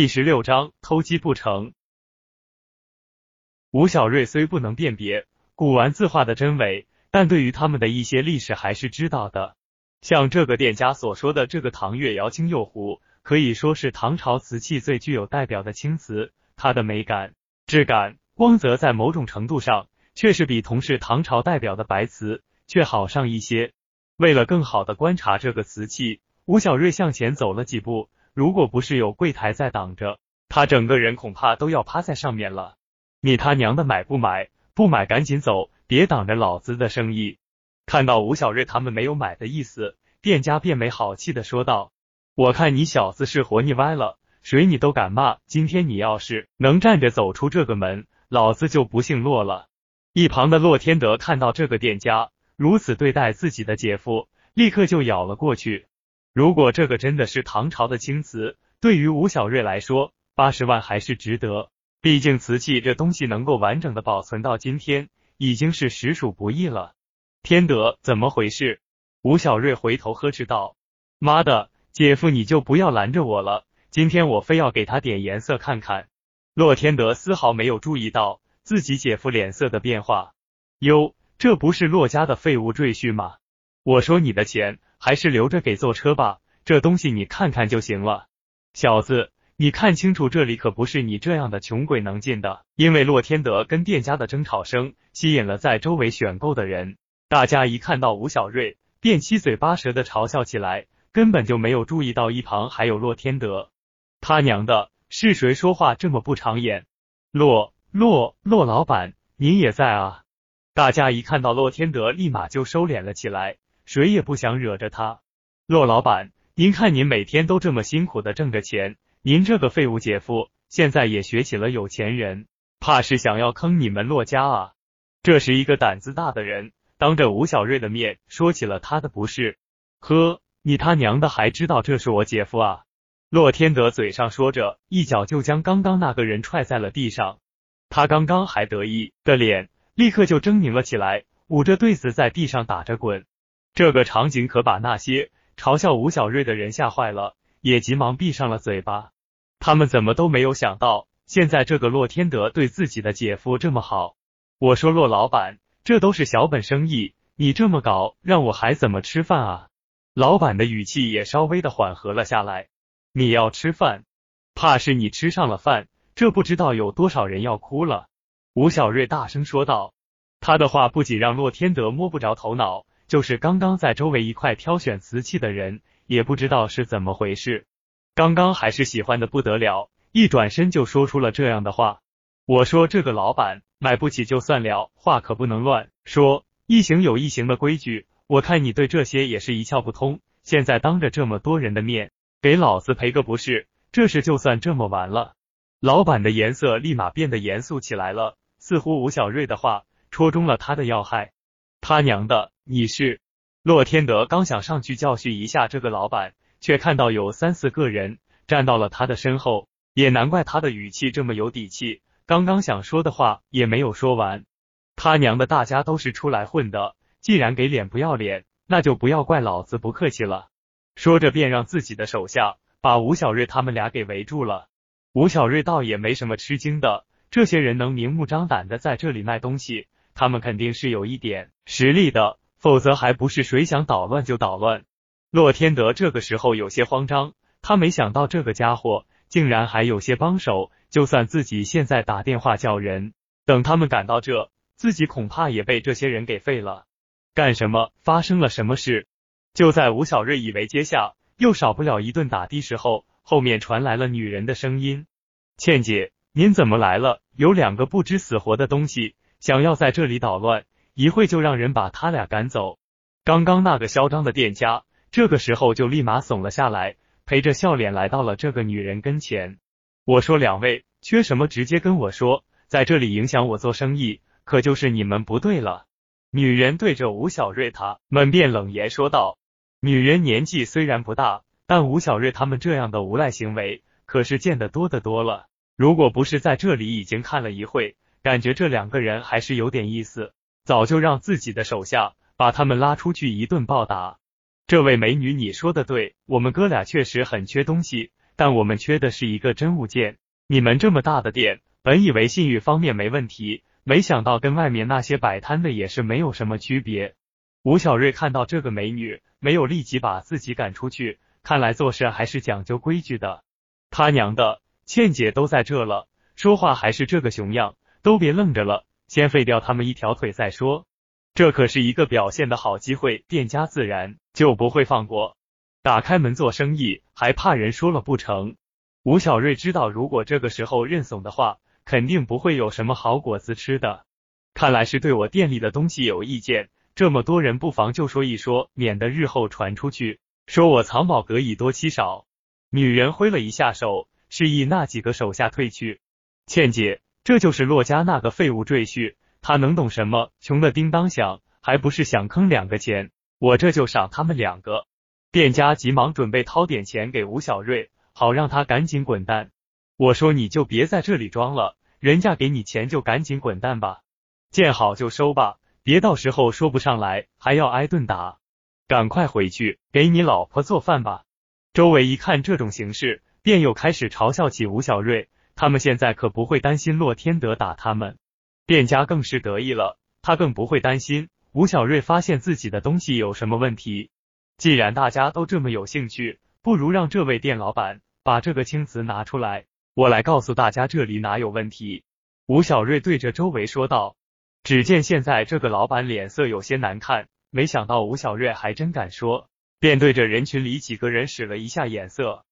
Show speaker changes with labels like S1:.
S1: 第十六章偷鸡不成。吴小瑞虽不能辨别古玩字画的真伪，但对于他们的一些历史还是知道的。像这个店家所说的这个唐越窑青釉壶，可以说是唐朝瓷器最具有代表的青瓷，它的美感、质感、光泽在某种程度上，却是比同是唐朝代表的白瓷却好上一些。为了更好的观察这个瓷器，吴小瑞向前走了几步。如果不是有柜台在挡着，他整个人恐怕都要趴在上面了。你他娘的买不买？不买赶紧走，别挡着老子的生意！看到吴小瑞他们没有买的意思，店家便没好气的说道：“我看你小子是活腻歪了，谁你都敢骂。今天你要是能站着走出这个门，老子就不姓骆了。”一旁的骆天德看到这个店家如此对待自己的姐夫，立刻就咬了过去。如果这个真的是唐朝的青瓷，对于吴小瑞来说，八十万还是值得。毕竟瓷器这东西能够完整的保存到今天，已经是实属不易了。天德，怎么回事？吴小瑞回头呵斥道：“妈的，姐夫你就不要拦着我了，今天我非要给他点颜色看看。”骆天德丝毫没有注意到自己姐夫脸色的变化。哟，这不是骆家的废物赘婿吗？我说你的钱。还是留着给坐车吧，这东西你看看就行了。小子，你看清楚，这里可不是你这样的穷鬼能进的。因为洛天德跟店家的争吵声吸引了在周围选购的人，大家一看到吴小瑞，便七嘴八舌的嘲笑起来，根本就没有注意到一旁还有洛天德。他娘的，是谁说话这么不长眼？洛洛洛老板，您也在啊！大家一看到洛天德，立马就收敛了起来。谁也不想惹着他。骆老板，您看您每天都这么辛苦的挣着钱，您这个废物姐夫现在也学起了有钱人，怕是想要坑你们骆家啊！这是一个胆子大的人，当着吴小瑞的面说起了他的不是。呵，你他娘的还知道这是我姐夫啊？骆天德嘴上说着，一脚就将刚刚那个人踹在了地上。他刚刚还得意的脸，立刻就狰狞了起来，捂着对子在地上打着滚。这个场景可把那些嘲笑吴小瑞的人吓坏了，也急忙闭上了嘴巴。他们怎么都没有想到，现在这个洛天德对自己的姐夫这么好。我说洛老板，这都是小本生意，你这么搞，让我还怎么吃饭啊？老板的语气也稍微的缓和了下来。你要吃饭，怕是你吃上了饭，这不知道有多少人要哭了。吴小瑞大声说道。他的话不仅让洛天德摸不着头脑。就是刚刚在周围一块挑选瓷器的人，也不知道是怎么回事，刚刚还是喜欢的不得了，一转身就说出了这样的话。我说这个老板买不起就算了，话可不能乱说，一行有一行的规矩，我看你对这些也是一窍不通。现在当着这么多人的面给老子赔个不是，这事就算这么完了。老板的颜色立马变得严肃起来了，似乎吴小瑞的话戳中了他的要害。他娘的！你是洛天德刚想上去教训一下这个老板，却看到有三四个人站到了他的身后，也难怪他的语气这么有底气。刚刚想说的话也没有说完。他娘的，大家都是出来混的，既然给脸不要脸，那就不要怪老子不客气了。说着便让自己的手下把吴小瑞他们俩给围住了。吴小瑞倒也没什么吃惊的，这些人能明目张胆的在这里卖东西，他们肯定是有一点实力的。否则还不是谁想捣乱就捣乱。洛天德这个时候有些慌张，他没想到这个家伙竟然还有些帮手。就算自己现在打电话叫人，等他们赶到这，自己恐怕也被这些人给废了。干什么？发生了什么事？就在吴小瑞以为接下又少不了一顿打的时候，后面传来了女人的声音：“倩姐，您怎么来了？有两个不知死活的东西想要在这里捣乱。”一会就让人把他俩赶走。刚刚那个嚣张的店家，这个时候就立马怂了下来，陪着笑脸来到了这个女人跟前。我说两位缺什么，直接跟我说，在这里影响我做生意，可就是你们不对了。女人对着吴小瑞他们便冷言说道。女人年纪虽然不大，但吴小瑞他们这样的无赖行为可是见得多得多了。如果不是在这里已经看了一会，感觉这两个人还是有点意思。早就让自己的手下把他们拉出去一顿暴打。这位美女，你说的对，我们哥俩确实很缺东西，但我们缺的是一个真物件。你们这么大的店，本以为信誉方面没问题，没想到跟外面那些摆摊的也是没有什么区别。吴小瑞看到这个美女，没有立即把自己赶出去，看来做事还是讲究规矩的。他娘的，倩姐都在这了，说话还是这个熊样，都别愣着了，先废掉他们一条腿再说。这可是一个表现的好机会，店家自然就不会放过。打开门做生意，还怕人说了不成？吴小瑞知道，如果这个时候认怂的话，肯定不会有什么好果子吃的。看来是对我店里的东西有意见，这么多人不妨就说一说，免得日后传出去，说我藏宝阁以多欺少。女人挥了一下手，示意那几个手下退去。倩姐，这就是洛家那个废物赘婿。他能懂什么？穷的叮当响，还不是想坑两个钱？我这就赏他们两个。店家急忙准备掏点钱给吴小瑞，好让他赶紧滚蛋。我说你就别在这里装了，人家给你钱就赶紧滚蛋吧，见好就收吧，别到时候说不上来还要挨顿打。赶快回去给你老婆做饭吧。周围一看这种形势，便又开始嘲笑起吴小瑞。他们现在可不会担心洛天德打他们。店家更是得意了，他更不会担心吴小瑞发现自己的东西有什么问题。既然大家都这么有兴趣，不如让这位店老板把这个青瓷拿出来，我来告诉大家这里哪有问题。吴小瑞对着周围说道。只见现在这个老板脸色有些难看，没想到吴小瑞还真敢说，便对着人群里几个人使了一下眼色。